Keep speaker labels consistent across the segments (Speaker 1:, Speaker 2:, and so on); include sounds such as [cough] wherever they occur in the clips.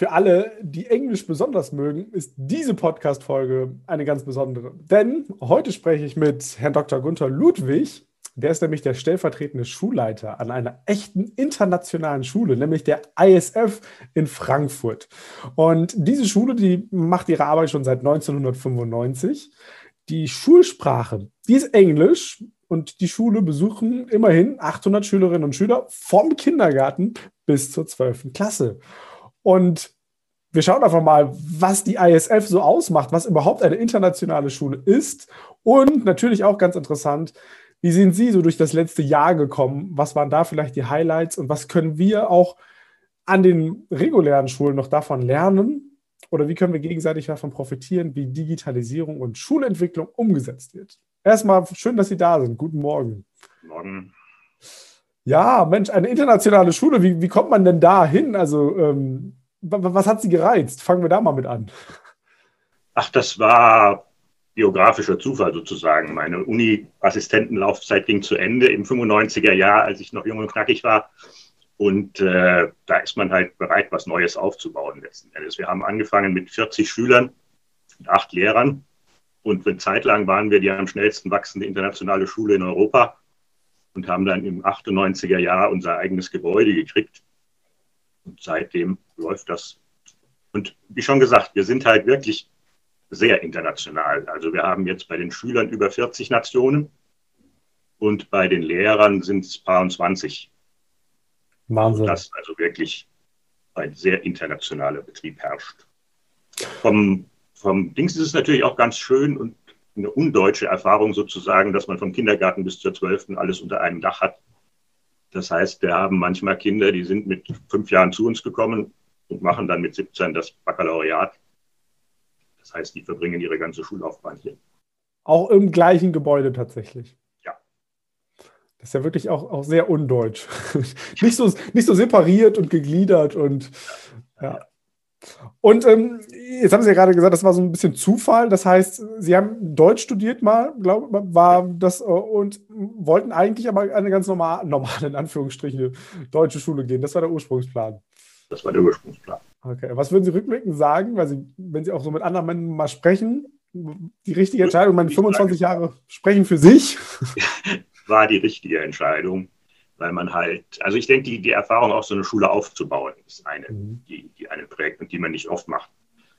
Speaker 1: Für alle, die Englisch besonders mögen, ist diese Podcast-Folge eine ganz besondere. Denn heute spreche ich mit Herrn Dr. Gunther Ludwig. Der ist nämlich der stellvertretende Schulleiter an einer echten internationalen Schule, nämlich der ISF in Frankfurt. Und diese Schule, die macht ihre Arbeit schon seit 1995. Die Schulsprache, die ist Englisch und die Schule besuchen immerhin 800 Schülerinnen und Schüler vom Kindergarten bis zur 12. Klasse. Und wir schauen einfach mal, was die ISF so ausmacht, was überhaupt eine internationale Schule ist. Und natürlich auch ganz interessant, wie sind Sie so durch das letzte Jahr gekommen? Was waren da vielleicht die Highlights und was können wir auch an den regulären Schulen noch davon lernen? Oder wie können wir gegenseitig davon profitieren, wie Digitalisierung und Schulentwicklung umgesetzt wird? Erstmal schön, dass Sie da sind. Guten Morgen.
Speaker 2: Guten Morgen.
Speaker 1: Ja, Mensch, eine internationale Schule, wie, wie kommt man denn da hin? Also, ähm, was hat Sie gereizt? Fangen wir da mal mit an.
Speaker 2: Ach, das war biografischer Zufall sozusagen. Meine Uni-Assistentenlaufzeit ging zu Ende im 95er Jahr, als ich noch jung und knackig war. Und äh, da ist man halt bereit, was Neues aufzubauen letzten Endes. Wir haben angefangen mit 40 Schülern und acht Lehrern. Und eine Zeit lang waren wir die am schnellsten wachsende internationale Schule in Europa und haben dann im 98er Jahr unser eigenes Gebäude gekriegt. Und seitdem läuft das. Und wie schon gesagt, wir sind halt wirklich sehr international. Also wir haben jetzt bei den Schülern über 40 Nationen und bei den Lehrern sind es paar und 20. Wahnsinn. Das also wirklich ein sehr internationaler Betrieb herrscht. Vom, vom Dings ist es natürlich auch ganz schön und eine undeutsche Erfahrung sozusagen, dass man vom Kindergarten bis zur 12. alles unter einem Dach hat. Das heißt, wir haben manchmal Kinder, die sind mit fünf Jahren zu uns gekommen und machen dann mit 17 das Baccalaureat. Das heißt, die verbringen ihre ganze Schullaufbahn hier.
Speaker 1: Auch im gleichen Gebäude tatsächlich.
Speaker 2: Ja.
Speaker 1: Das ist ja wirklich auch, auch sehr undeutsch. [laughs] nicht, so, nicht so separiert und gegliedert und ja. ja. Und ähm, jetzt haben Sie ja gerade gesagt, das war so ein bisschen Zufall. Das heißt, Sie haben Deutsch studiert mal, glaube ich, war das äh, und wollten eigentlich aber eine ganz normale, [laughs] normale, in Anführungsstrichen, deutsche Schule gehen. Das war der Ursprungsplan.
Speaker 2: Das war der Ursprungsplan.
Speaker 1: Okay. Was würden Sie rückblickend sagen, weil Sie, wenn Sie auch so mit anderen Männern mal sprechen, die richtige Entscheidung, meine 25 Jahre sprechen für sich? [laughs]
Speaker 2: War die richtige Entscheidung weil man halt, also ich denke, die, die Erfahrung, auch so eine Schule aufzubauen, ist eine, mhm. die, die einen prägt und die man nicht oft macht.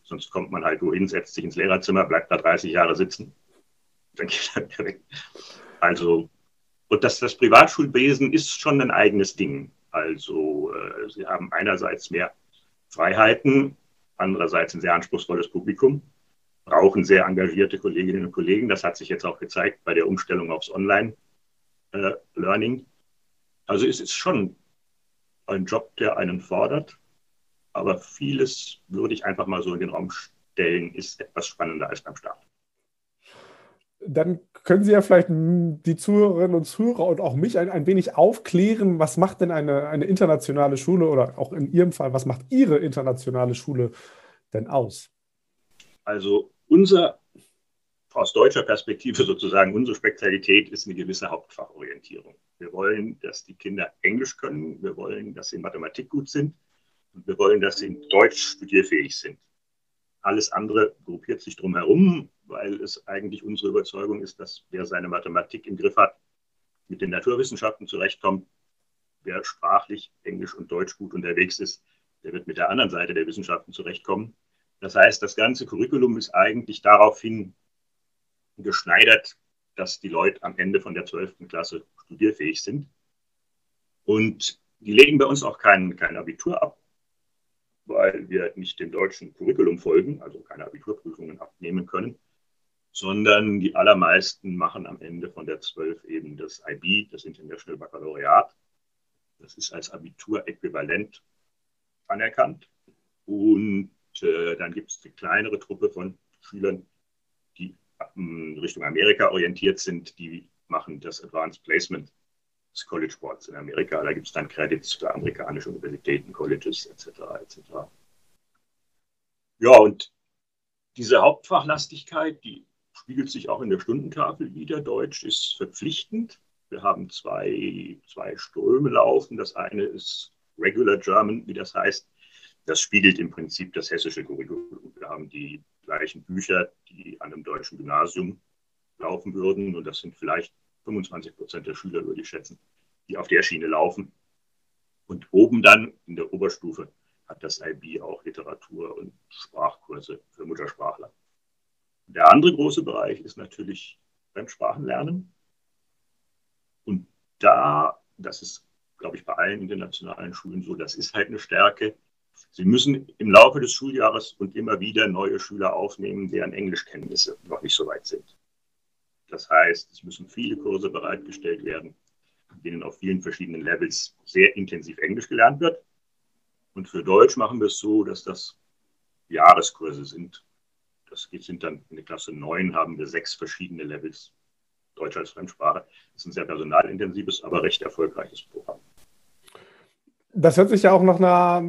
Speaker 2: Sonst kommt man halt wohin, setzt sich ins Lehrerzimmer, bleibt da 30 Jahre sitzen. Dann geht wieder [laughs] weg. Also, und das, das Privatschulwesen ist schon ein eigenes Ding. Also, äh, sie haben einerseits mehr Freiheiten, andererseits ein sehr anspruchsvolles Publikum, brauchen sehr engagierte Kolleginnen und Kollegen. Das hat sich jetzt auch gezeigt bei der Umstellung aufs Online-Learning. Also es ist schon ein Job, der einen fordert, aber vieles würde ich einfach mal so in den Raum stellen, ist etwas spannender als beim Start.
Speaker 1: Dann können Sie ja vielleicht die Zuhörerinnen und Zuhörer und auch mich ein, ein wenig aufklären, was macht denn eine, eine internationale Schule oder auch in Ihrem Fall, was macht Ihre internationale Schule denn aus?
Speaker 2: Also unser aus deutscher Perspektive sozusagen unsere Spezialität ist eine gewisse Hauptfachorientierung. Wir wollen, dass die Kinder Englisch können, wir wollen, dass sie in Mathematik gut sind und wir wollen, dass sie in Deutsch studierfähig sind. Alles andere gruppiert sich drumherum, weil es eigentlich unsere Überzeugung ist, dass wer seine Mathematik im Griff hat, mit den Naturwissenschaften zurechtkommt, wer sprachlich Englisch und Deutsch gut unterwegs ist, der wird mit der anderen Seite der Wissenschaften zurechtkommen. Das heißt, das ganze Curriculum ist eigentlich daraufhin geschneidert, dass die Leute am Ende von der 12. Klasse studierfähig sind. Und die legen bei uns auch kein, kein Abitur ab, weil wir nicht dem deutschen Curriculum folgen, also keine Abiturprüfungen abnehmen können, sondern die allermeisten machen am Ende von der 12 eben das IB, das International Baccalaureat. Das ist als Abitur-Äquivalent anerkannt. Und äh, dann gibt es eine kleinere Truppe von Schülern, Richtung Amerika orientiert sind, die machen das Advanced Placement des College Boards in Amerika. Da gibt es dann Credits für amerikanische Universitäten, Colleges etc. etc. Ja, und diese Hauptfachlastigkeit, die spiegelt sich auch in der Stundentafel wieder. Deutsch ist verpflichtend. Wir haben zwei, zwei Ströme laufen. Das eine ist Regular German, wie das heißt. Das spiegelt im Prinzip das hessische Curriculum. Wir haben die gleichen Bücher, die an einem deutschen Gymnasium laufen würden. Und das sind vielleicht 25 Prozent der Schüler, würde ich schätzen, die auf der Schiene laufen. Und oben dann in der Oberstufe hat das IB auch Literatur und Sprachkurse für Muttersprachler. Der andere große Bereich ist natürlich Fremdsprachenlernen. Und da, das ist, glaube ich, bei allen internationalen Schulen so, das ist halt eine Stärke. Sie müssen im Laufe des Schuljahres und immer wieder neue Schüler aufnehmen, deren Englischkenntnisse noch nicht so weit sind. Das heißt, es müssen viele Kurse bereitgestellt werden, in denen auf vielen verschiedenen Levels sehr intensiv Englisch gelernt wird. Und für Deutsch machen wir es so, dass das Jahreskurse sind, das sind dann in der Klasse 9 haben wir sechs verschiedene Levels Deutsch als Fremdsprache. Ist ein sehr personalintensives, aber recht erfolgreiches Programm.
Speaker 1: Das hört sich ja auch nach einer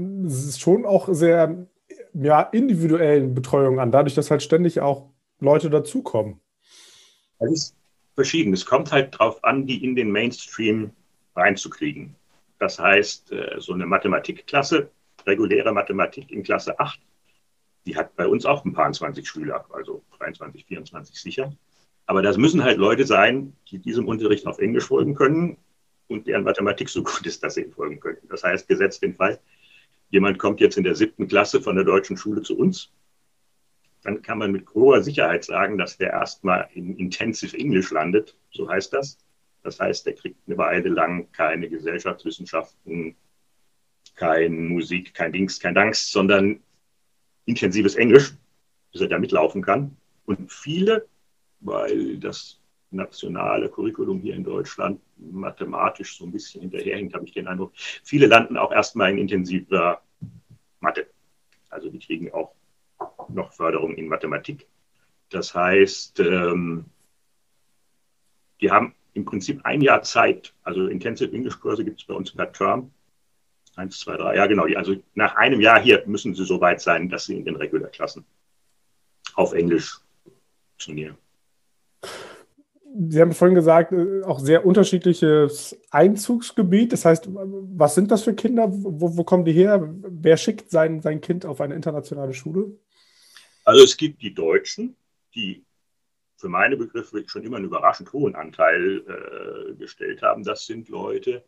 Speaker 1: schon auch sehr ja, individuellen Betreuung an, dadurch, dass halt ständig auch Leute dazukommen.
Speaker 2: Das ist verschieden. Es kommt halt darauf an, die in den Mainstream reinzukriegen. Das heißt, äh, so eine Mathematikklasse, reguläre Mathematik in Klasse 8, die hat bei uns auch ein paar 20 Schüler, also 23, 24 sicher. Aber das müssen halt Leute sein, die diesem Unterricht auf Englisch folgen können und deren Mathematik so gut ist, dass sie ihm folgen können. Das heißt, gesetzt den Fall, jemand kommt jetzt in der siebten Klasse von der deutschen Schule zu uns, dann kann man mit hoher Sicherheit sagen, dass der erstmal in Intensive English landet, so heißt das. Das heißt, der kriegt eine Weile lang keine Gesellschaftswissenschaften, kein Musik, kein Dings, kein Danks, sondern intensives Englisch, bis er da mitlaufen kann. Und viele, weil das nationale Curriculum hier in Deutschland mathematisch so ein bisschen hinterherhängt, habe ich den Eindruck. Viele landen auch erstmal in intensiver Mathe. Also die kriegen auch noch Förderung in Mathematik. Das heißt, ähm, die haben im Prinzip ein Jahr Zeit. Also Intensive English Kurse gibt es bei uns per Term. Eins, zwei, drei, ja genau. Also nach einem Jahr hier müssen sie so weit sein, dass sie in den Regulärklassen auf Englisch turnieren.
Speaker 1: Sie haben vorhin gesagt, äh, auch sehr unterschiedliches Einzugsgebiet. Das heißt, was sind das für Kinder? Wo, wo kommen die her? Wer schickt sein, sein Kind auf eine internationale Schule?
Speaker 2: Also es gibt die Deutschen, die für meine Begriffe schon immer einen überraschend hohen Anteil äh, gestellt haben. Das sind Leute,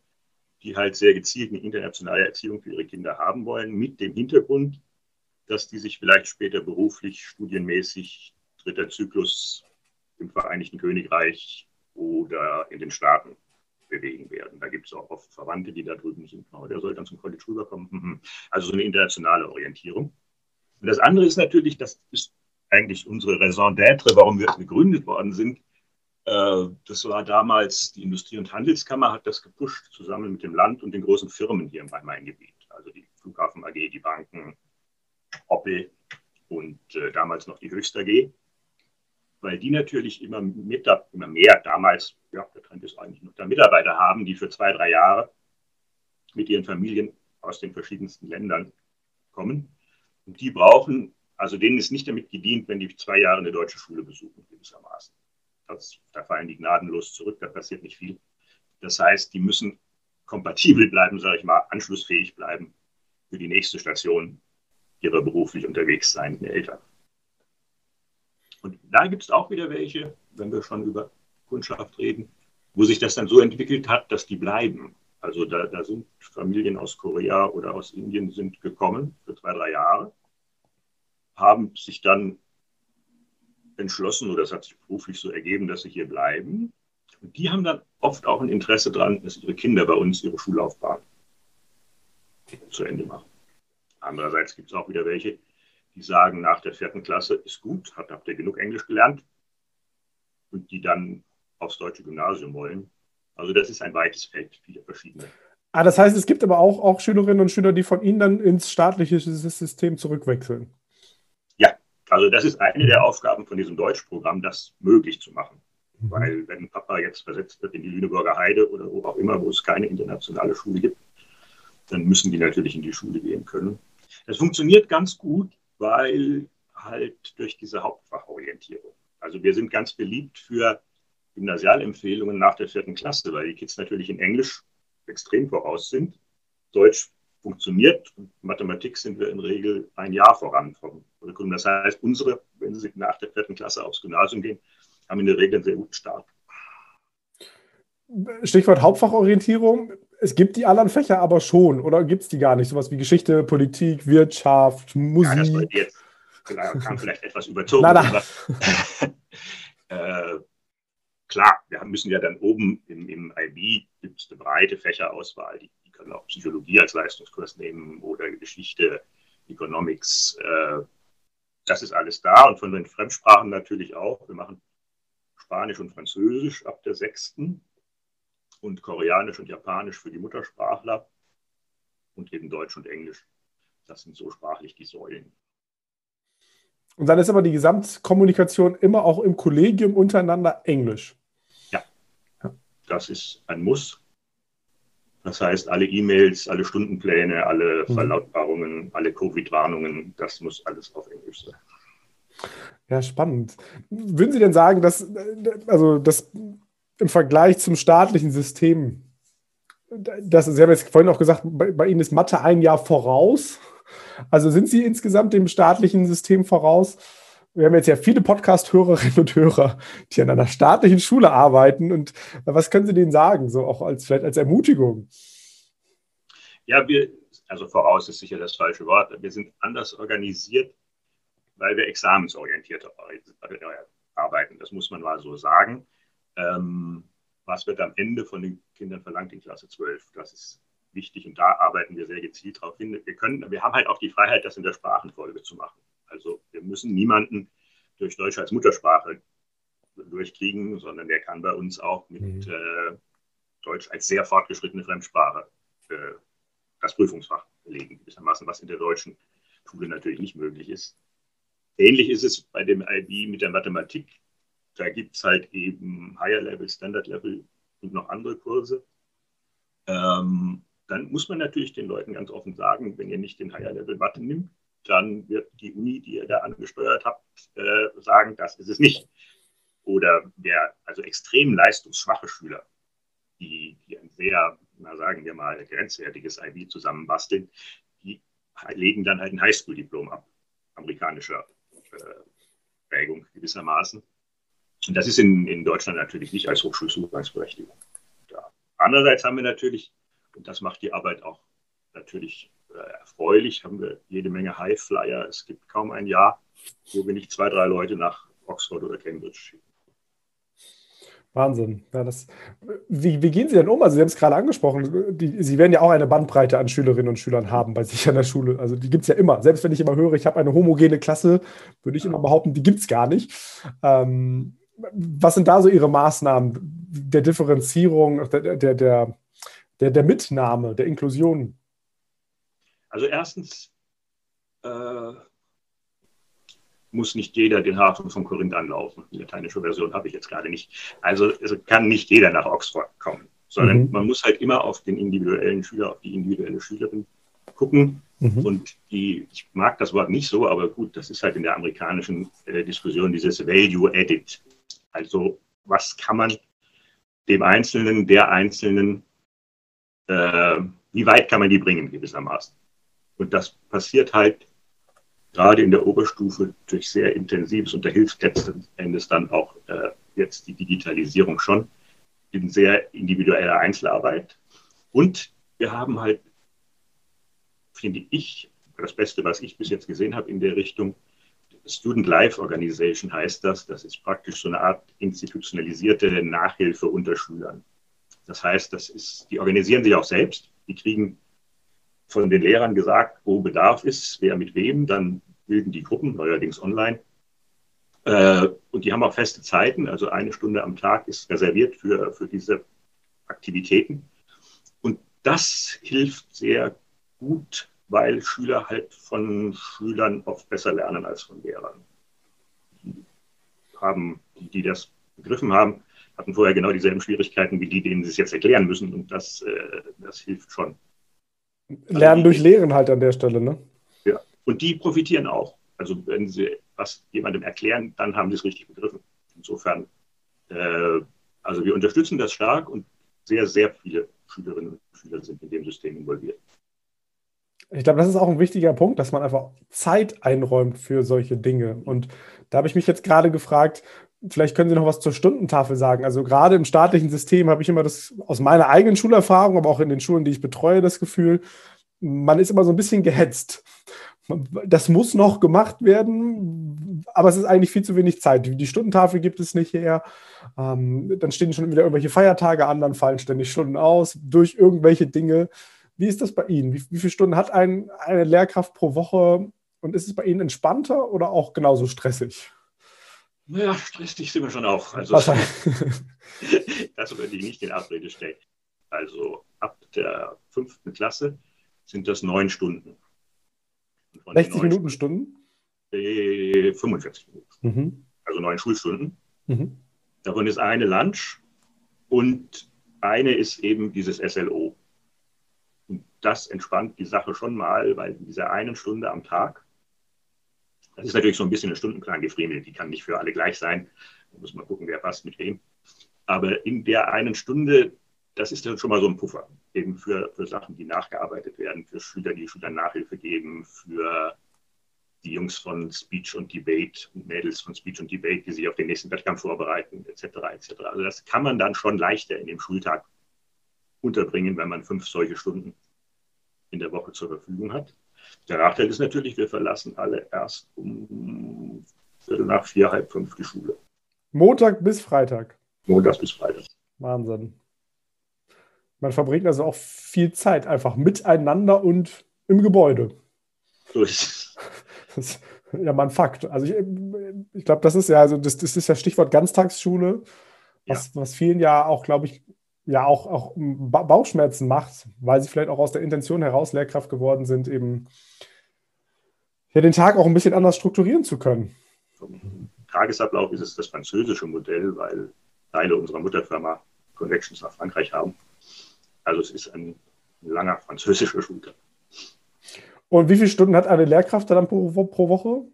Speaker 2: die halt sehr gezielt eine internationale Erziehung für ihre Kinder haben wollen, mit dem Hintergrund, dass die sich vielleicht später beruflich, studienmäßig, dritter Zyklus im Vereinigten Königreich oder in den Staaten bewegen werden. Da gibt es auch oft Verwandte, die da drüben sind. Oh, der soll dann zum College rüberkommen. Mhm. Also so eine internationale Orientierung. Und das andere ist natürlich, das ist eigentlich unsere Raison d'être, warum wir gegründet worden sind, äh, das war damals, die Industrie- und Handelskammer hat das gepusht, zusammen mit dem Land und den großen Firmen hier im Rhein-Main-Gebiet. Also die Flughafen AG, die Banken, Opel und äh, damals noch die Höchst AG. Weil die natürlich immer, mit, immer mehr damals, ja, der Trend ist eigentlich noch, da Mitarbeiter haben, die für zwei, drei Jahre mit ihren Familien aus den verschiedensten Ländern kommen. Und die brauchen, also denen ist nicht damit gedient, wenn die zwei Jahre eine deutsche Schule besuchen, gewissermaßen. Das, da fallen die gnadenlos zurück, da passiert nicht viel. Das heißt, die müssen kompatibel bleiben, sage ich mal, anschlussfähig bleiben für die nächste Station ihrer beruflich unterwegs sein Eltern. Und da gibt es auch wieder welche, wenn wir schon über Kundschaft reden, wo sich das dann so entwickelt hat, dass die bleiben. Also da, da sind Familien aus Korea oder aus Indien sind gekommen für zwei, drei Jahre, haben sich dann entschlossen oder es hat sich beruflich so ergeben, dass sie hier bleiben. Und die haben dann oft auch ein Interesse daran, dass ihre Kinder bei uns ihre Schullaufbahn zu Ende machen. Andererseits gibt es auch wieder welche, die sagen, nach der vierten Klasse ist gut, habt ihr genug Englisch gelernt und die dann aufs deutsche Gymnasium wollen. Also das ist ein weites Feld, viele verschiedene.
Speaker 1: Ah, das heißt, es gibt aber auch, auch Schülerinnen und Schüler, die von Ihnen dann ins staatliche System zurückwechseln.
Speaker 2: Ja, also das ist eine der Aufgaben von diesem Deutschprogramm, das möglich zu machen. Mhm. Weil wenn Papa jetzt versetzt wird in die Lüneburger Heide oder wo auch immer, wo es keine internationale Schule gibt, dann müssen die natürlich in die Schule gehen können. Das funktioniert ganz gut, weil halt durch diese Hauptfachorientierung. Also wir sind ganz beliebt für Gymnasialempfehlungen nach der vierten Klasse, weil die Kids natürlich in Englisch extrem voraus sind. Deutsch funktioniert und Mathematik sind wir in Regel ein Jahr voran vom Curriculum. Das heißt, unsere, wenn sie nach der vierten Klasse aufs Gymnasium gehen, haben in der Regel einen sehr guten Start.
Speaker 1: Stichwort Hauptfachorientierung. Es gibt die anderen Fächer aber schon, oder gibt es die gar nicht? Sowas wie Geschichte, Politik, Wirtschaft, Musik. Ja, das war jetzt
Speaker 2: kam vielleicht etwas überzogen. Nein, nein. [laughs] äh, klar, wir müssen ja dann oben im, im IB gibt es eine breite Fächerauswahl. Die, die, können auch Psychologie als Leistungskurs nehmen oder Geschichte, Economics. Äh, das ist alles da und von den Fremdsprachen natürlich auch. Wir machen Spanisch und Französisch ab der sechsten und Koreanisch und Japanisch für die Muttersprachler und eben Deutsch und Englisch. Das sind so sprachlich die Säulen.
Speaker 1: Und dann ist aber die Gesamtkommunikation immer auch im Kollegium untereinander Englisch.
Speaker 2: Ja, das ist ein Muss. Das heißt, alle E-Mails, alle Stundenpläne, alle mhm. Verlautbarungen, alle Covid-Warnungen, das muss alles auf Englisch sein.
Speaker 1: Ja, spannend. Würden Sie denn sagen, dass, also das im Vergleich zum staatlichen System, das, Sie haben jetzt vorhin auch gesagt, bei, bei Ihnen ist Mathe ein Jahr voraus. Also sind Sie insgesamt dem staatlichen System voraus? Wir haben jetzt ja viele Podcast-Hörerinnen und Hörer, die an einer staatlichen Schule arbeiten. Und was können Sie denen sagen, so auch als vielleicht als Ermutigung?
Speaker 2: Ja, wir, also voraus ist sicher das falsche Wort. Wir sind anders organisiert, weil wir examensorientiert arbeiten. Das muss man mal so sagen. Ähm, was wird am Ende von den Kindern verlangt in Klasse 12? Das ist wichtig und da arbeiten wir sehr gezielt darauf hin. Wir, können, wir haben halt auch die Freiheit, das in der Sprachenfolge zu machen. Also wir müssen niemanden durch Deutsch als Muttersprache durchkriegen, sondern der kann bei uns auch mit mhm. äh, Deutsch als sehr fortgeschrittene Fremdsprache äh, das Prüfungsfach belegen, gewissermaßen, was in der deutschen Schule natürlich nicht möglich ist. Ähnlich ist es bei dem IB mit der Mathematik. Da gibt es halt eben Higher Level, Standard Level und noch andere Kurse. Ähm, dann muss man natürlich den Leuten ganz offen sagen, wenn ihr nicht den Higher Level Mathe nimmt, dann wird die Uni, die ihr da angesteuert habt, äh, sagen, das ist es nicht. Oder wer, also extrem leistungsschwache Schüler, die, die ein sehr, na sagen wir mal, grenzwertiges IB zusammenbasteln, die legen dann halt ein Highschool-Diplom ab, amerikanischer äh, Prägung gewissermaßen. Und das ist in, in Deutschland natürlich nicht als Hochschulzugangsberechtigung da. Andererseits haben wir natürlich und das macht die Arbeit auch natürlich äh, erfreulich. Haben wir jede Menge Highflyer. Es gibt kaum ein Jahr, wo wir nicht zwei, drei Leute nach Oxford oder Cambridge schicken.
Speaker 1: Wahnsinn. Ja, das, wie, wie, gehen Sie denn um? Also Sie haben es gerade angesprochen, die, Sie werden ja auch eine Bandbreite an Schülerinnen und Schülern haben bei sich an der Schule. Also die gibt es ja immer. Selbst wenn ich immer höre, ich habe eine homogene Klasse, würde ich immer behaupten, die gibt es gar nicht. Ähm, was sind da so Ihre Maßnahmen der Differenzierung, der, der, der der, Mitnahme, der Inklusion?
Speaker 2: Also erstens äh, muss nicht jeder den Hafen von Korinth anlaufen. Die lateinische Version habe ich jetzt gerade nicht. Also es kann nicht jeder nach Oxford kommen, sondern mhm. man muss halt immer auf den individuellen Schüler, auf die individuelle Schülerin gucken. Mhm. Und die, ich mag das Wort nicht so, aber gut, das ist halt in der amerikanischen äh, Diskussion dieses Value Edit. Also was kann man dem Einzelnen, der Einzelnen äh, wie weit kann man die bringen gewissermaßen. Und das passiert halt gerade in der Oberstufe durch sehr intensives, und da hilft letzten Endes dann auch äh, jetzt die Digitalisierung schon, in sehr individueller Einzelarbeit. Und wir haben halt, finde ich, das Beste, was ich bis jetzt gesehen habe in der Richtung, Student Life Organization heißt das. Das ist praktisch so eine Art institutionalisierte Nachhilfe unter Schülern. Das heißt, das ist, die organisieren sich auch selbst. Die kriegen von den Lehrern gesagt, wo Bedarf ist, wer mit wem. Dann bilden die Gruppen, neuerdings online. Äh, und die haben auch feste Zeiten. Also eine Stunde am Tag ist reserviert für, für diese Aktivitäten. Und das hilft sehr gut, weil Schüler halt von Schülern oft besser lernen als von Lehrern. Die, haben, die das begriffen haben, hatten vorher genau dieselben Schwierigkeiten wie die, denen sie es jetzt erklären müssen. Und das, äh, das hilft schon.
Speaker 1: Lernen also die, durch Lehren halt an der Stelle, ne?
Speaker 2: Ja, und die profitieren auch. Also wenn sie was jemandem erklären, dann haben sie es richtig begriffen. Insofern, äh, also wir unterstützen das stark und sehr, sehr viele Schülerinnen und Schüler sind in dem System involviert.
Speaker 1: Ich glaube, das ist auch ein wichtiger Punkt, dass man einfach Zeit einräumt für solche Dinge. Und da habe ich mich jetzt gerade gefragt, vielleicht können Sie noch was zur Stundentafel sagen. Also gerade im staatlichen System habe ich immer das aus meiner eigenen Schulerfahrung, aber auch in den Schulen, die ich betreue, das Gefühl, man ist immer so ein bisschen gehetzt. Das muss noch gemacht werden, aber es ist eigentlich viel zu wenig Zeit. Die Stundentafel gibt es nicht her. Ähm, dann stehen schon wieder irgendwelche Feiertage an, dann fallen ständig Stunden aus durch irgendwelche Dinge. Wie ist das bei Ihnen? Wie, wie viele Stunden hat ein, eine Lehrkraft pro Woche und ist es bei Ihnen entspannter oder auch genauso stressig?
Speaker 2: Naja, stressig sind wir schon auch. Also, [laughs] das würde ich nicht in Abrede stellen. Also ab der fünften Klasse sind das neun Stunden.
Speaker 1: 60 Minuten Stunden?
Speaker 2: Äh, 45 Minuten. Mhm. Also neun Schulstunden. Mhm. Davon ist eine Lunch und eine ist eben dieses SLO. Das entspannt die Sache schon mal, weil in dieser einen Stunde am Tag das ist natürlich so ein bisschen ein Stundenplan gefriemelt. Die kann nicht für alle gleich sein. Da muss man gucken, wer passt mit wem. Aber in der einen Stunde, das ist dann schon mal so ein Puffer. Eben für, für Sachen, die nachgearbeitet werden, für Schüler, die Schülern Nachhilfe geben, für die Jungs von Speech und Debate und Mädels von Speech und Debate, die sich auf den nächsten Wettkampf vorbereiten, etc. etc. Also das kann man dann schon leichter in dem Schultag unterbringen, wenn man fünf solche Stunden in der Woche zur Verfügung hat. Der Nachteil ist natürlich, wir verlassen alle erst um Viertel nach vier, halb fünf die Schule.
Speaker 1: Montag bis Freitag.
Speaker 2: Montag bis Freitag.
Speaker 1: Wahnsinn. Man verbringt also auch viel Zeit einfach miteinander und im Gebäude. So ist es. ja mal ein Fakt. Also ich, ich glaube, das ist ja, also das, das ist ja Stichwort Ganztagsschule, was, ja. was vielen ja auch, glaube ich, ja auch, auch Bauchschmerzen macht, weil sie vielleicht auch aus der Intention heraus Lehrkraft geworden sind, eben ja, den Tag auch ein bisschen anders strukturieren zu können.
Speaker 2: Vom Tagesablauf ist es das französische Modell, weil Teile unserer Mutterfirma Connections nach Frankreich haben. Also es ist ein langer französischer Schultag.
Speaker 1: Und wie viele Stunden hat eine Lehrkraft dann pro, pro Woche?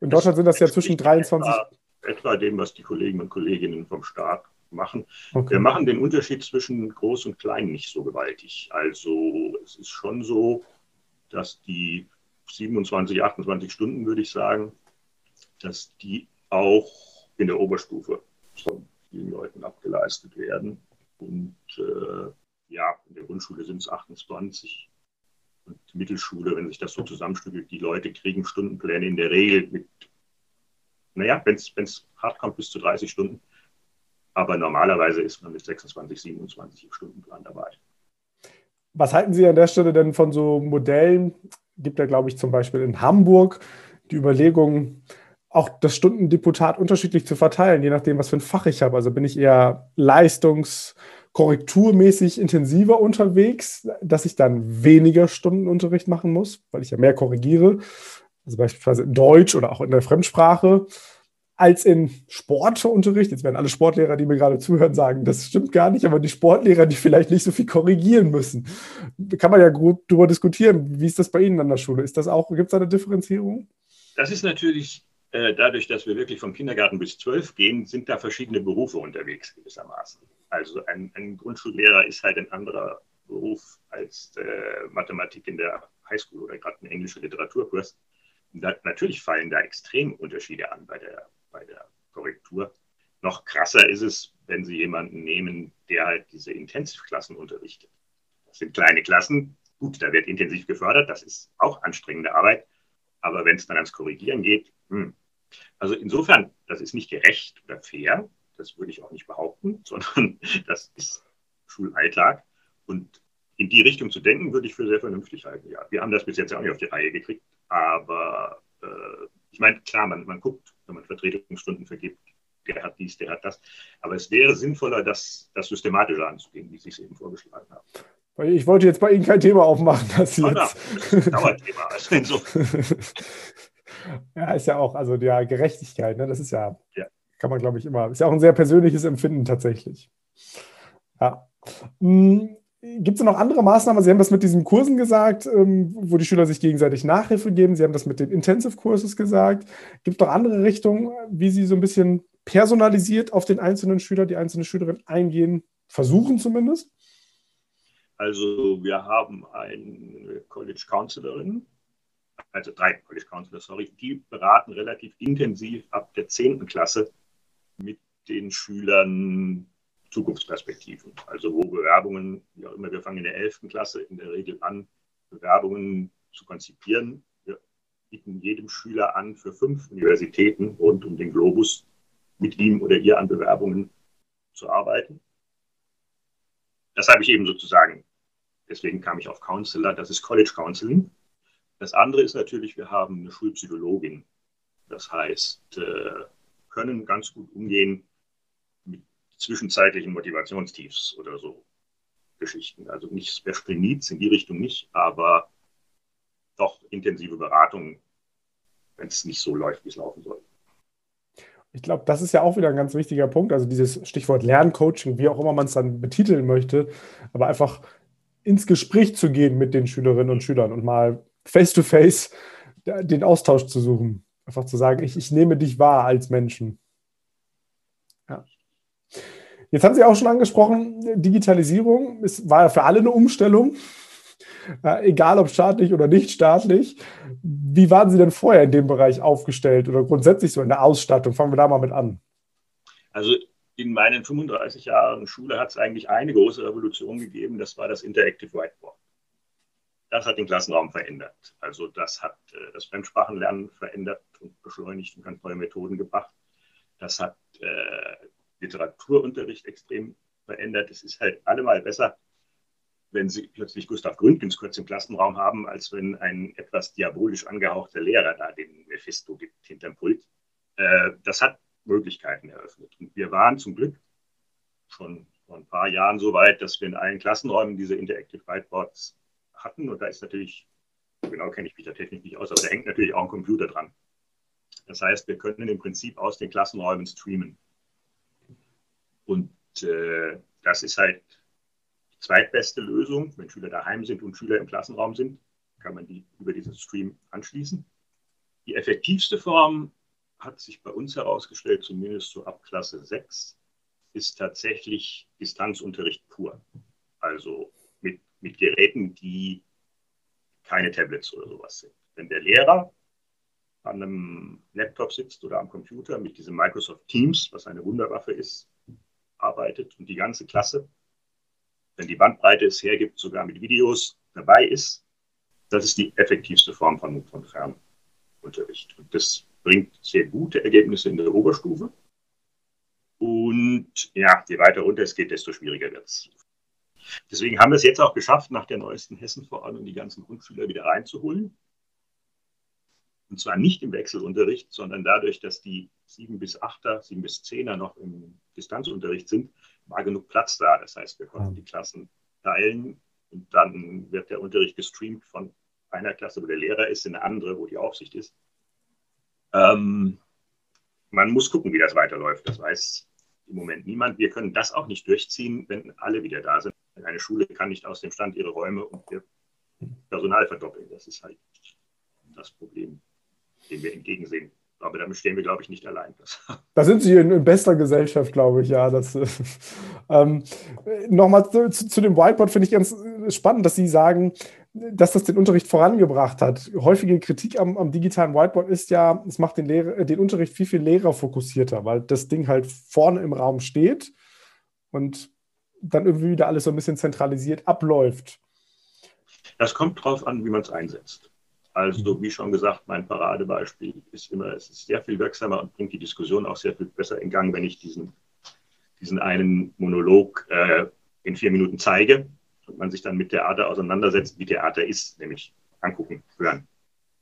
Speaker 1: In Deutschland sind das ja zwischen 23.
Speaker 2: Etwa, etwa dem, was die Kollegen und Kolleginnen vom Staat machen. Okay. Wir machen den Unterschied zwischen groß und klein nicht so gewaltig. Also es ist schon so, dass die 27, 28 Stunden, würde ich sagen, dass die auch in der Oberstufe von vielen Leuten abgeleistet werden. Und äh, ja, in der Grundschule sind es 28. Und Mittelschule, wenn sich das so zusammenstückelt, die Leute kriegen Stundenpläne in der Regel mit, naja, wenn es hart kommt, bis zu 30 Stunden. Aber normalerweise ist man mit 26, 27 im Stundenplan dabei.
Speaker 1: Was halten Sie an der Stelle denn von so Modellen? Gibt ja, glaube ich, zum Beispiel in Hamburg die Überlegung, auch das Stundendeputat unterschiedlich zu verteilen, je nachdem, was für ein Fach ich habe. Also bin ich eher leistungskorrekturmäßig intensiver unterwegs, dass ich dann weniger Stundenunterricht machen muss, weil ich ja mehr korrigiere. Also beispielsweise in Deutsch oder auch in der Fremdsprache als in Sportunterricht. Jetzt werden alle Sportlehrer, die mir gerade zuhören, sagen, das stimmt gar nicht, aber die Sportlehrer, die vielleicht nicht so viel korrigieren müssen. Kann man ja gut darüber diskutieren. Wie ist das bei Ihnen an der Schule? Ist das auch, gibt es da eine Differenzierung?
Speaker 2: Das ist natürlich äh, dadurch, dass wir wirklich vom Kindergarten bis zwölf gehen, sind da verschiedene Berufe unterwegs gewissermaßen. Also ein, ein Grundschullehrer ist halt ein anderer Beruf als äh, Mathematik in der Highschool oder gerade ein englischer Literaturkurs. Da, natürlich fallen da extrem Unterschiede an bei der bei der Korrektur. Noch krasser ist es, wenn Sie jemanden nehmen, der halt diese Intensivklassen unterrichtet. Das sind kleine Klassen. Gut, da wird intensiv gefördert. Das ist auch anstrengende Arbeit. Aber wenn es dann ans Korrigieren geht, hm, Also insofern, das ist nicht gerecht oder fair, das würde ich auch nicht behaupten, [laughs] sondern das ist Schulalltag. Und in die Richtung zu denken, würde ich für sehr vernünftig halten. Ja, wir haben das bis jetzt ja auch nicht auf die Reihe gekriegt, aber äh, ich meine, klar, man, man guckt, wenn man Vertretungsstunden vergibt, der hat dies, der hat das. Aber es wäre sinnvoller, das, das systematischer anzugehen, wie Sie es eben vorgeschlagen haben.
Speaker 1: Ich wollte jetzt bei Ihnen kein Thema aufmachen, dass Sie
Speaker 2: Oh,
Speaker 1: jetzt.
Speaker 2: na, das Dauerthema. Also [laughs] insofern,
Speaker 1: ja, ist ja auch, also ja, Gerechtigkeit, ne? das ist ja,
Speaker 2: Ja.
Speaker 1: kann man, glaube ich, immer, ist ja auch ein sehr persönliches Empfinden tatsächlich. Ja. Gibt es noch andere Maßnahmen? Sie haben das mit diesen Kursen gesagt, ähm, wo die Schüler sich gegenseitig Nachhilfe geben. Sie haben das mit den Intensive Courses gesagt. Gibt es noch andere Richtungen, wie Sie so ein bisschen personalisiert auf den einzelnen Schüler, die einzelne Schülerin eingehen, versuchen zumindest?
Speaker 2: also wir haben eine College Counselorin, also drei College Counselor, sorry, die beraten relativ intensiv ab der 10. Klasse mit den Schülern Zukunftsperspektiven. Also wo Bewerbungen, wie auch immer, wir fangen in der 11. Klasse in der Regel an, Bewerbungen zu konzipieren. Wir bieten jedem Schüler an, für fünf Universitäten rund um den Globus mit ihm oder ihr an Bewerbungen zu arbeiten. Das habe ich eben sozusagen, deswegen kam ich auf Counselor, das ist College Counseling. Das andere ist natürlich, wir haben eine Schulpsychologin. Das heißt, äh, können ganz gut umgehen zwischenzeitlichen Motivationstiefs oder so Geschichten. Also nicht Sprenitz in die Richtung nicht, aber doch intensive Beratung, wenn es nicht so läuft, wie es laufen soll.
Speaker 1: Ich glaube, das ist ja auch wieder ein ganz wichtiger Punkt. Also dieses Stichwort Lerncoaching, wie auch immer man es dann betiteln möchte, aber einfach ins Gespräch zu gehen mit den Schülerinnen und Schülern und mal face-to-face den Austausch zu suchen. Einfach zu sagen, ich, ich nehme dich wahr als Menschen. Jetzt haben Sie auch schon angesprochen, Digitalisierung es war ja für alle eine Umstellung, äh, egal ob staatlich oder nicht staatlich. Wie waren Sie denn vorher in dem Bereich aufgestellt oder grundsätzlich so in der Ausstattung? Fangen wir da mal mit an.
Speaker 2: Also in meinen 35 Jahren Schule hat es eigentlich eine große Revolution gegeben, das war das Interactive Whiteboard. Das hat den Klassenraum verändert. Also das hat äh, das Fremdsprachenlernen verändert und beschleunigt und ganz neue Methoden gebracht. Das hat äh, Literaturunterricht extrem verändert. Es ist halt allemal besser, wenn Sie plötzlich Gustav Gründgens kurz im Klassenraum haben, als wenn ein etwas diabolisch angehauchter Lehrer da den Mephisto gibt hinterm Pult. Äh, das hat Möglichkeiten eröffnet. Und wir waren zum Glück schon vor ein paar Jahren so weit, dass wir in allen Klassenräumen diese Interactive Whiteboards hatten. Und da ist natürlich, genau kenne ich mich da technisch nicht aus, aber da hängt natürlich auch ein Computer dran. Das heißt, wir können im Prinzip aus den Klassenräumen streamen. Und äh, das ist halt die zweitbeste Lösung. Wenn Schüler daheim sind und Schüler im Klassenraum sind, kann man die über diesen Stream anschließen. Die effektivste Form hat sich bei uns herausgestellt, zumindest so ab Klasse 6, ist tatsächlich Distanzunterricht pur. Also mit, mit Geräten, die keine Tablets oder sowas sind. Wenn der Lehrer an einem Laptop sitzt oder am Computer mit diesem Microsoft Teams, was eine Wunderwaffe ist, arbeitet und die ganze Klasse, wenn die Bandbreite es hergibt, sogar mit Videos dabei ist, das ist die effektivste Form von, von Fernunterricht. Und das bringt sehr gute Ergebnisse in der Oberstufe. Und ja, je weiter runter es geht, desto schwieriger wird es. Deswegen haben wir es jetzt auch geschafft, nach der neuesten Hessen-Verordnung die ganzen Grundschüler wieder reinzuholen. Und zwar nicht im Wechselunterricht, sondern dadurch, dass die 7 bis 8er, 7 bis 10er noch im Distanzunterricht sind, war genug Platz da. Das heißt, wir konnten die Klassen teilen und dann wird der Unterricht gestreamt von einer Klasse, wo der Lehrer ist, in eine andere, wo die Aufsicht ist. Ähm, man muss gucken, wie das weiterläuft. Das weiß im Moment niemand. Wir können das auch nicht durchziehen, wenn alle wieder da sind. Eine Schule kann nicht aus dem Stand ihre Räume und ihr Personal verdoppeln. Das ist halt das Problem, dem wir entgegensehen. Aber damit stehen wir, glaube ich, nicht allein. [laughs]
Speaker 1: Da sind Sie in, in bester Gesellschaft, glaube ich, ja. Das, [laughs] ähm, Nochmal zu, zu, dem Whiteboard finde ich ganz spannend, dass Sie sagen, dass das den Unterricht vorangebracht hat. Häufige Kritik am, am digitalen Whiteboard ist ja, es macht den, Lehrer, den Unterricht viel, viel lehrerfokussierter, weil das Ding halt vorne im Raum steht und dann irgendwie wieder alles so ein bisschen zentralisiert abläuft.
Speaker 2: Das kommt drauf an, wie man es einsetzt. Also, wie schon gesagt, mein Paradebeispiel ist immer, es ist sehr viel wirksamer und bringt die Diskussion auch sehr viel besser in Gang, wenn ich diesen, diesen einen Monolog äh, in vier Minuten zeige und man sich dann mit Theater auseinandersetzt, wie Theater ist, nämlich angucken, hören.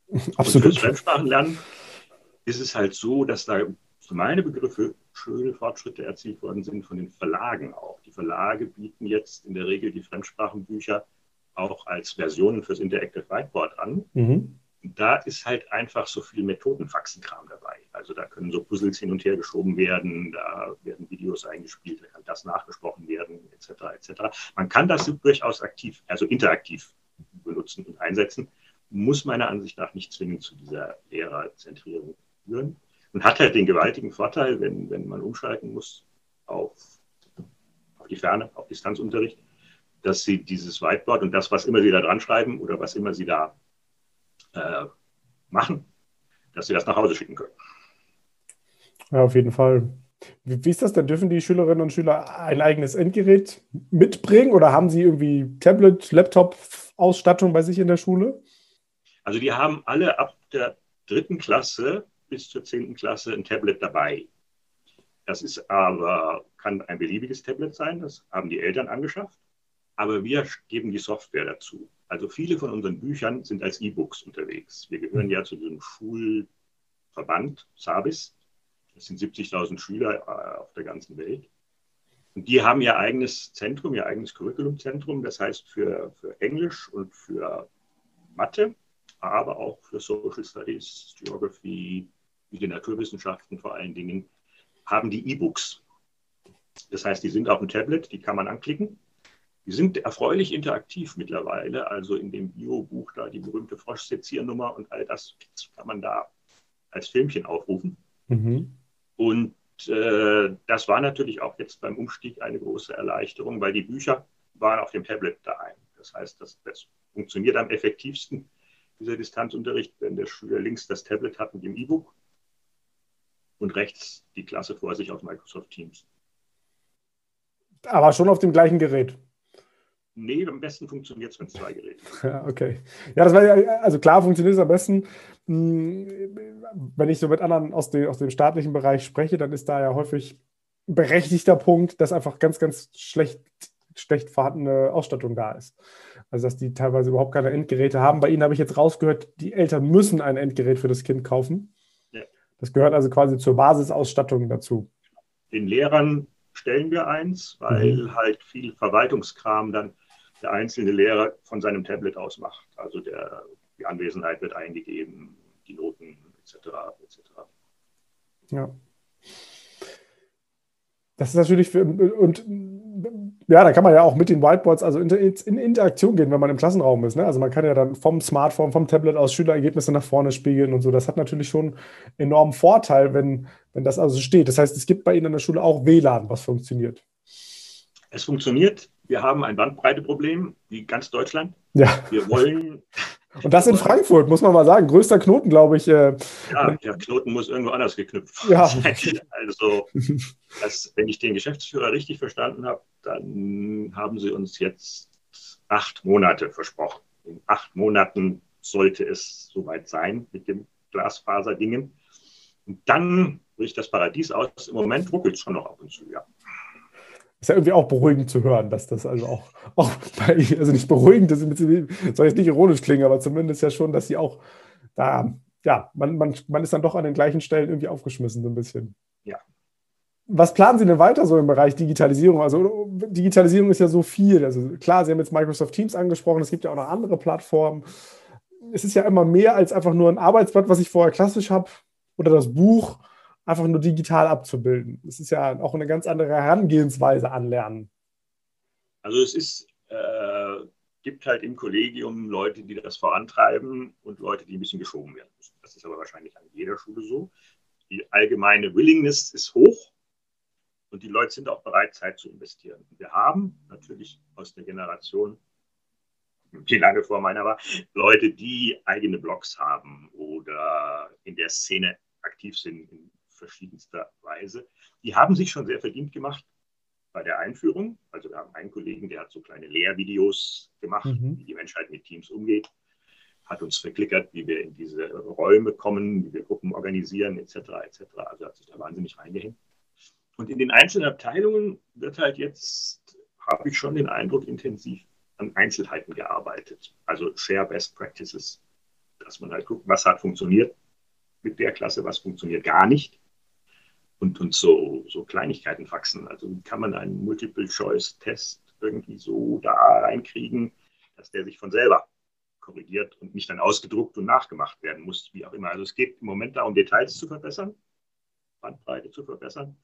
Speaker 2: [laughs] Absolut. Und fürs Fremdsprachenlernen ist es halt so, dass da für meine Begriffe schöne Fortschritte erzielt worden sind von den Verlagen auch. Die Verlage bieten jetzt in der Regel die Fremdsprachenbücher auch als Versionen fürs Interactive Whiteboard an. Mhm. Da ist halt einfach so viel Methodenfaxenkram dabei. Also da können so Puzzles hin und her geschoben werden, da werden Videos eingespielt, da kann das nachgesprochen werden, etc. etc. Man kann das durchaus aktiv, also interaktiv benutzen und einsetzen, muss meiner Ansicht nach nicht zwingend zu dieser Lehrerzentrierung führen und hat halt den gewaltigen Vorteil, wenn, wenn man umschalten muss auf, auf die Ferne, auf Distanzunterricht, dass sie dieses Whiteboard und das, was immer sie da dran schreiben oder was immer sie da äh, machen, dass sie das nach Hause schicken können.
Speaker 1: Ja, auf jeden Fall. Wie, wie, ist das denn? Dürfen die Schülerinnen und Schüler ein eigenes Endgerät mitbringen oder haben sie irgendwie Tablet, Laptop-Ausstattung bei sich in der Schule?
Speaker 2: Also die haben alle ab der dritten Klasse bis zur zehnten Klasse ein Tablet dabei. Das ist aber, kann ein beliebiges Tablet sein, das haben die Eltern angeschafft aber wir geben die Software dazu. Also viele von unseren Büchern sind als E-Books unterwegs. Wir gehören ja zu diesem Schulverband SABIS. Das sind 70.000 Schüler äh, auf der ganzen Welt. Und die haben ihr eigenes Zentrum, ihr eigenes Curriculumzentrum, das heißt für, für Englisch und für Mathe, aber auch für Social Studies, Geography, die Naturwissenschaften vor allen Dingen, haben die E-Books. Das heißt, die sind auf dem Tablet, die kann man anklicken die sind erfreulich interaktiv mittlerweile. Also in dem Bio-Buch da die berühmte Froschseziernummer und all das kann man da als Filmchen aufrufen. Mhm. Und äh, das war natürlich auch jetzt beim Umstieg eine große Erleichterung, weil die Bücher waren auf dem Tablet daheim. Das heißt, das, das funktioniert am effektivsten, dieser Distanzunterricht, wenn der Schüler links das Tablet hat mit dem E-Book und rechts die Klasse vor sich auf Microsoft Teams.
Speaker 1: Aber schon auf dem gleichen Gerät.
Speaker 2: Nee, am besten funktioniert es, wenn es zwei Geräte. [laughs]
Speaker 1: Ja, okay. Ja, das war ja, also klar funktioniert es am besten. Hm, wenn ich so mit anderen aus, dem, aus dem staatlichen Bereich spreche, dann ist da ja häufig ein berechtigter Punkt, dass einfach ganz, ganz schlecht, schlecht vorhandene Ausstattung da ist. Also, dass die teilweise überhaupt keine Endgeräte haben. Bei Ihnen habe ich jetzt rausgehört, die Eltern müssen ein Endgerät für das Kind kaufen. Ja. Das gehört also quasi zur Basisausstattung dazu.
Speaker 2: Den Lehrern stellen wir eins, weil mhm. halt viel Verwaltungskram dann der einzelne Lehrer von seinem Tablet aus macht. Also der, die Anwesenheit wird eingegeben, die Noten etc. etc.
Speaker 1: Ja. Das ist natürlich für, und ja, da kann man ja auch mit den Whiteboards also in, in Interaktion gehen, wenn man im Klassenraum ist. Ne? Also man kann ja dann vom Smartphone, vom Tablet aus Schülerergebnisse nach vorne spiegeln und so. Das hat natürlich schon enormen Vorteil, wenn, wenn das also steht. Das heißt, es gibt bei Ihnen in der Schule auch WLAN, was funktioniert.
Speaker 2: Es funktioniert. Wir haben ein Bandbreiteproblem, wie ganz Deutschland.
Speaker 1: Ja.
Speaker 2: Wir wollen. [laughs]
Speaker 1: Und das in Frankfurt, muss man mal sagen. Größter Knoten, glaube ich. Äh,
Speaker 2: ja, der Knoten muss irgendwo anders geknüpft ja. sein. [laughs] Also, [laughs] das, wenn ich den Geschäftsführer richtig verstanden habe, dann haben sie uns jetzt acht Monate versprochen. In acht Monaten sollte es soweit sein mit dem Glasfaserdingen. Und dann bricht das Paradies aus. Im Moment ruckelt es schon noch ab und zu, ja.
Speaker 1: Ist ja irgendwie auch beruhigend zu hören, dass das also auch, auch bei, also nicht beruhigend, das soll jetzt nicht ironisch klingen, aber zumindest ja schon, dass sie auch da, ja, man, man, man ist dann doch an den gleichen Stellen irgendwie aufgeschmissen, so ein bisschen.
Speaker 2: Ja.
Speaker 1: Was planen Sie denn weiter so im Bereich Digitalisierung? Also Digitalisierung ist ja so viel. Also klar, Sie haben jetzt Microsoft Teams angesprochen, es gibt ja auch noch andere Plattformen. Es ist ja immer mehr als einfach nur ein Arbeitsblatt, was ich vorher klassisch habe, oder das Buch einfach nur digital abzubilden. Das ist ja auch eine ganz andere Herangehensweise an Lernen.
Speaker 2: Also es ist, äh, gibt halt im Kollegium Leute, die das vorantreiben und Leute, die ein bisschen geschoben werden müssen. Das ist aber wahrscheinlich an jeder Schule so. Die allgemeine Willingness ist hoch und die Leute sind auch bereit, Zeit zu investieren. Wir haben natürlich aus der Generation, die lange vor meiner war, Leute, die eigene Blogs haben oder in der Szene aktiv sind, in verschiedenster Weise. Die haben sich schon sehr verdient gemacht bei der Einführung. Also wir haben einen Kollegen, der hat so kleine Lehrvideos gemacht, mhm. wie die Menschheit mit Teams umgeht. hat uns verklickert, wie wir in diese Räume kommen, wie wir Gruppen organisieren, etc. etc. Also hat sich da wahnsinnig reingehängt. Und in den einzelnen Abteilungen wird halt jetzt, habe ich schon den Eindruck, intensiv an Einzelheiten gearbeitet. Also Share Best Practices, dass man halt guckt, was hat funktioniert mit der Klasse, was funktioniert gar nicht. Und, und so, so Kleinigkeiten faxen. Also wie kann man einen Multiple-Choice-Test irgendwie so da reinkriegen, dass der sich von selber korrigiert und nicht dann ausgedruckt und nachgemacht werden muss, wie auch immer. Also es geht im Moment darum, Details zu verbessern, Bandbreite zu verbessern.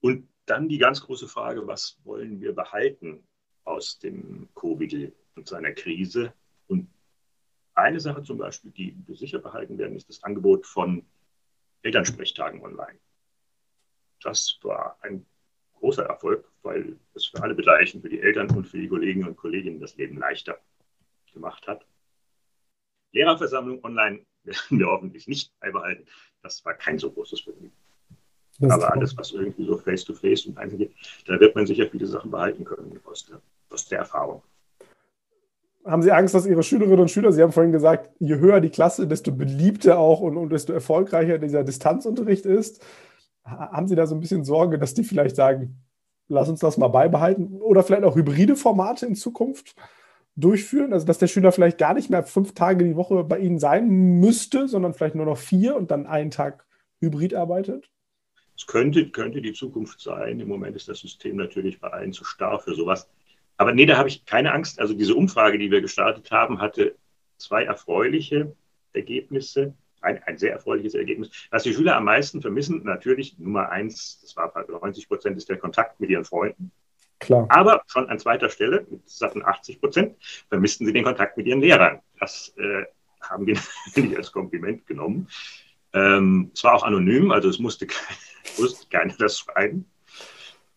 Speaker 2: Und dann die ganz große Frage, was wollen wir behalten aus dem Covid und seiner Krise? Und eine Sache zum Beispiel, die wir sicher behalten werden, ist das Angebot von Elternsprechtagen online. Das war ein großer Erfolg, weil es für alle Beteiligten, für die Eltern und für die Kolleginnen und Kollegen das Leben leichter gemacht hat. Lehrerversammlung online [laughs] werden wir hoffentlich nicht beibehalten. Das war kein so großes Problem. Aber alles, was irgendwie so face-to-face -face und einzeln geht, da wird man sicher viele Sachen behalten können aus der, aus der Erfahrung.
Speaker 1: Haben Sie Angst, dass Ihre Schülerinnen und Schüler, Sie haben vorhin gesagt, je höher die Klasse, desto beliebter auch und, und desto erfolgreicher dieser Distanzunterricht ist. Haben Sie da so ein bisschen Sorge, dass die vielleicht sagen, lass uns das mal beibehalten oder vielleicht auch hybride Formate in Zukunft? durchführen? Also, dass der Schüler vielleicht gar nicht mehr fünf Tage die Woche bei Ihnen sein müsste, sondern vielleicht nur noch vier und dann einen Tag hybrid arbeitet?
Speaker 2: Es könnte, könnte die Zukunft sein. Im Moment ist das System natürlich bei allen zu starr für sowas. Aber nee, da habe ich keine Angst. Also diese Umfrage, die wir gestartet haben, hatte zwei erfreuliche Ergebnisse. Ein, ein sehr erfreuliches Ergebnis. Was die Schüler am meisten vermissen, natürlich Nummer eins, das war bei 90 Prozent, ist der Kontakt mit ihren Freunden. Klar. Aber schon an zweiter Stelle, mit satten 80 Prozent, vermissten sie den Kontakt mit ihren Lehrern. Das äh, haben wir [laughs] natürlich als Kompliment genommen. Ähm, es war auch anonym, also es musste, [laughs] musste keiner das schreiben.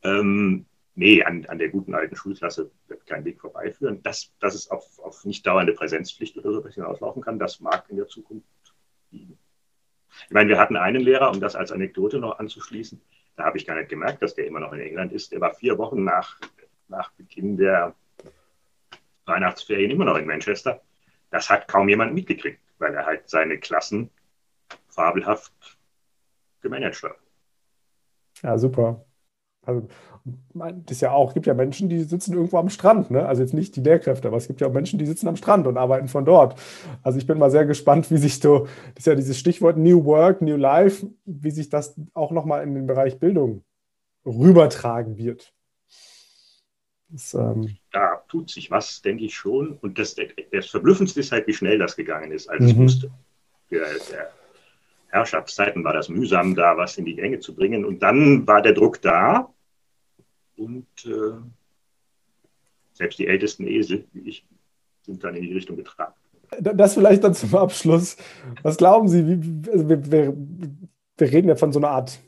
Speaker 2: Ähm, nee, an, an der guten alten Schulklasse wird kein Weg vorbeiführen. Dass, dass es auf, auf nicht dauernde Präsenzpflicht oder so hinauslaufen kann, das mag in der Zukunft liegen. Ich meine, wir hatten einen Lehrer, um das als Anekdote noch anzuschließen, da habe ich gar nicht gemerkt, dass der immer noch in England ist. Der war vier Wochen nach, nach Beginn der Weihnachtsferien immer noch in Manchester. Das hat kaum jemand mitgekriegt, weil er halt seine Klassen fabelhaft gemanagt hat.
Speaker 1: Ja, super. Also, das ja auch, es gibt ja Menschen, die sitzen irgendwo am Strand, ne? Also jetzt nicht die Lehrkräfte, aber es gibt ja auch Menschen, die sitzen am Strand und arbeiten von dort. Also ich bin mal sehr gespannt, wie sich so, das ist ja dieses Stichwort New Work, New Life, wie sich das auch nochmal in den Bereich Bildung rübertragen wird.
Speaker 2: Das, ähm da tut sich was, denke ich schon. Und das, das Verblüffendste ist halt, wie schnell das gegangen ist, als mhm. es musste. Der, der Herrschaftszeiten war das mühsam, da was in die Gänge zu bringen. Und dann war der Druck da und äh, selbst die ältesten Esel, wie ich, sind dann in die Richtung getragen.
Speaker 1: Das vielleicht dann zum Abschluss. Was glauben Sie? Wie, also wir, wir, wir, reden ja von so einer Art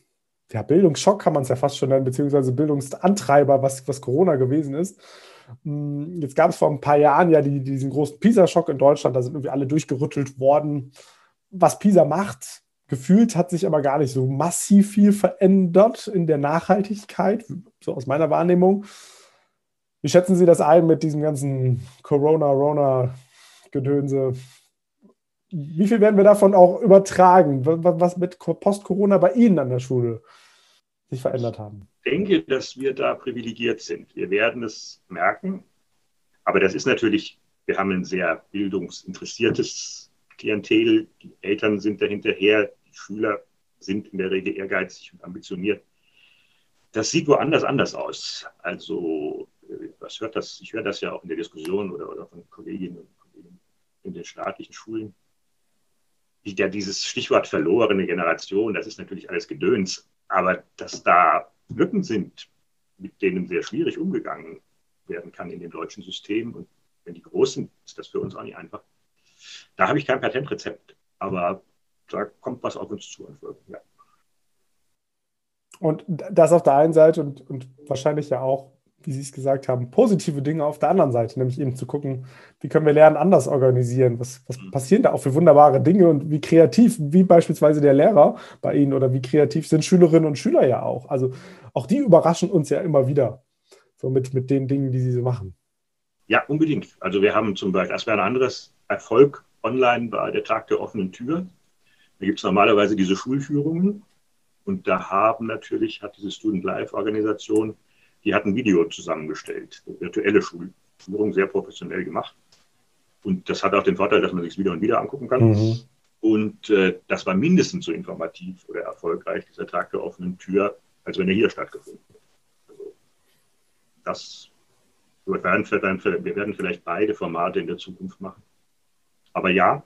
Speaker 1: ja, Bildungsschock, kann man es ja fast schon nennen, beziehungsweise Bildungsantreiber, was, was Corona gewesen ist. Hm, jetzt gab es vor ein paar Jahren ja die, diesen großen PISA-Schock in Deutschland, da sind irgendwie alle durchgerüttelt worden. Was PISA macht, Gefühlt hat sich aber gar nicht so massiv viel verändert in der Nachhaltigkeit, so aus meiner Wahrnehmung. Wie schätzen Sie das ein mit diesem ganzen Corona-Rona-Gedönse? Wie viel werden wir davon auch übertragen, was mit Post-Corona bei Ihnen an der Schule sich verändert haben?
Speaker 2: Ich denke, dass wir da privilegiert sind. Wir werden es merken. Aber das ist natürlich, wir haben ein sehr bildungsinteressiertes Klientel. Die Eltern sind dahinterher, Schüler sind in der Regel ehrgeizig und ambitioniert. Das sieht woanders anders aus. Also, äh, was hört das? Ich höre das ja auch in der Diskussion oder, oder von Kolleginnen und Kollegen in den staatlichen Schulen. Ja, dieses Stichwort verlorene Generation, das ist natürlich alles Gedöns, aber dass da Lücken sind, mit denen sehr schwierig umgegangen werden kann in dem deutschen System. Und wenn die groß sind, ist das für uns auch nicht einfach. Da habe ich kein Patentrezept. Aber da kommt was auf uns zu Ja.
Speaker 1: Und das auf der einen Seite und, und wahrscheinlich ja auch, wie Sie es gesagt haben, positive Dinge auf der anderen Seite, nämlich eben zu gucken, wie können wir Lernen anders organisieren? Was, was mhm. passieren da auch für wunderbare Dinge und wie kreativ, wie beispielsweise der Lehrer bei Ihnen oder wie kreativ sind Schülerinnen und Schüler ja auch. Also auch die überraschen uns ja immer wieder, so mit, mit den Dingen, die sie so machen.
Speaker 2: Ja, unbedingt. Also wir haben zum Beispiel, das wäre ein anderes Erfolg online war der Tag der offenen Tür. Da gibt es normalerweise diese Schulführungen. Und da haben natürlich, hat diese Student Life-Organisation, die hat ein Video zusammengestellt, eine virtuelle Schulführung, sehr professionell gemacht. Und das hat auch den Vorteil, dass man sich wieder und wieder angucken kann. Mhm. Und äh, das war mindestens so informativ oder erfolgreich, dieser Tag der offenen Tür, als wenn er hier stattgefunden hätte. Also, das wir werden, wir werden vielleicht beide Formate in der Zukunft machen. Aber ja,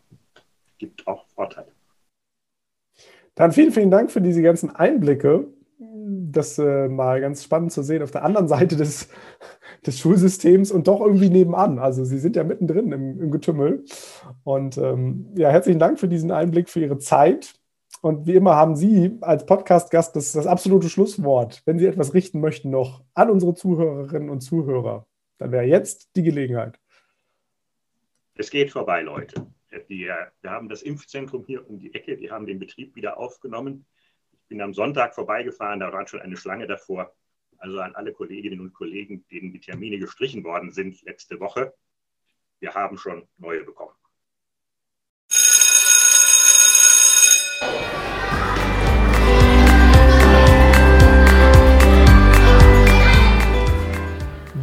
Speaker 2: gibt auch Vorteile.
Speaker 1: Dann vielen, vielen Dank für diese ganzen Einblicke. Das äh, mal ganz spannend zu sehen auf der anderen Seite des, [laughs] des Schulsystems und doch irgendwie nebenan. Also Sie sind ja mittendrin im, im Getümmel. Und ähm, ja, herzlichen Dank für diesen Einblick, für Ihre Zeit. Und wie immer haben Sie als Podcast-Gast das, das absolute Schlusswort, wenn Sie etwas richten möchten noch an unsere Zuhörerinnen und Zuhörer. Dann wäre jetzt die Gelegenheit.
Speaker 2: Es geht vorbei, Leute. Die, wir haben das Impfzentrum hier um die Ecke, die haben den Betrieb wieder aufgenommen. Ich bin am Sonntag vorbeigefahren, da war schon eine Schlange davor. Also an alle Kolleginnen und Kollegen, denen die Termine gestrichen worden sind letzte Woche. Wir haben schon neue bekommen.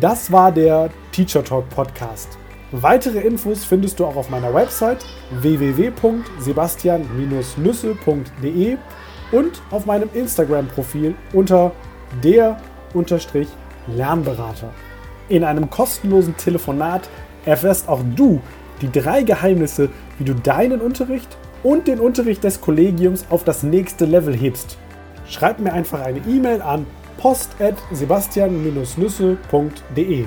Speaker 1: Das war der Teacher Talk Podcast. Weitere Infos findest du auch auf meiner Website www.sebastian-nüsse.de und auf meinem Instagram-Profil unter der-lernberater. In einem kostenlosen Telefonat erfährst auch du die drei Geheimnisse, wie du deinen Unterricht und den Unterricht des Kollegiums auf das nächste Level hebst. Schreib mir einfach eine E-Mail an post.sebastian-nüsse.de.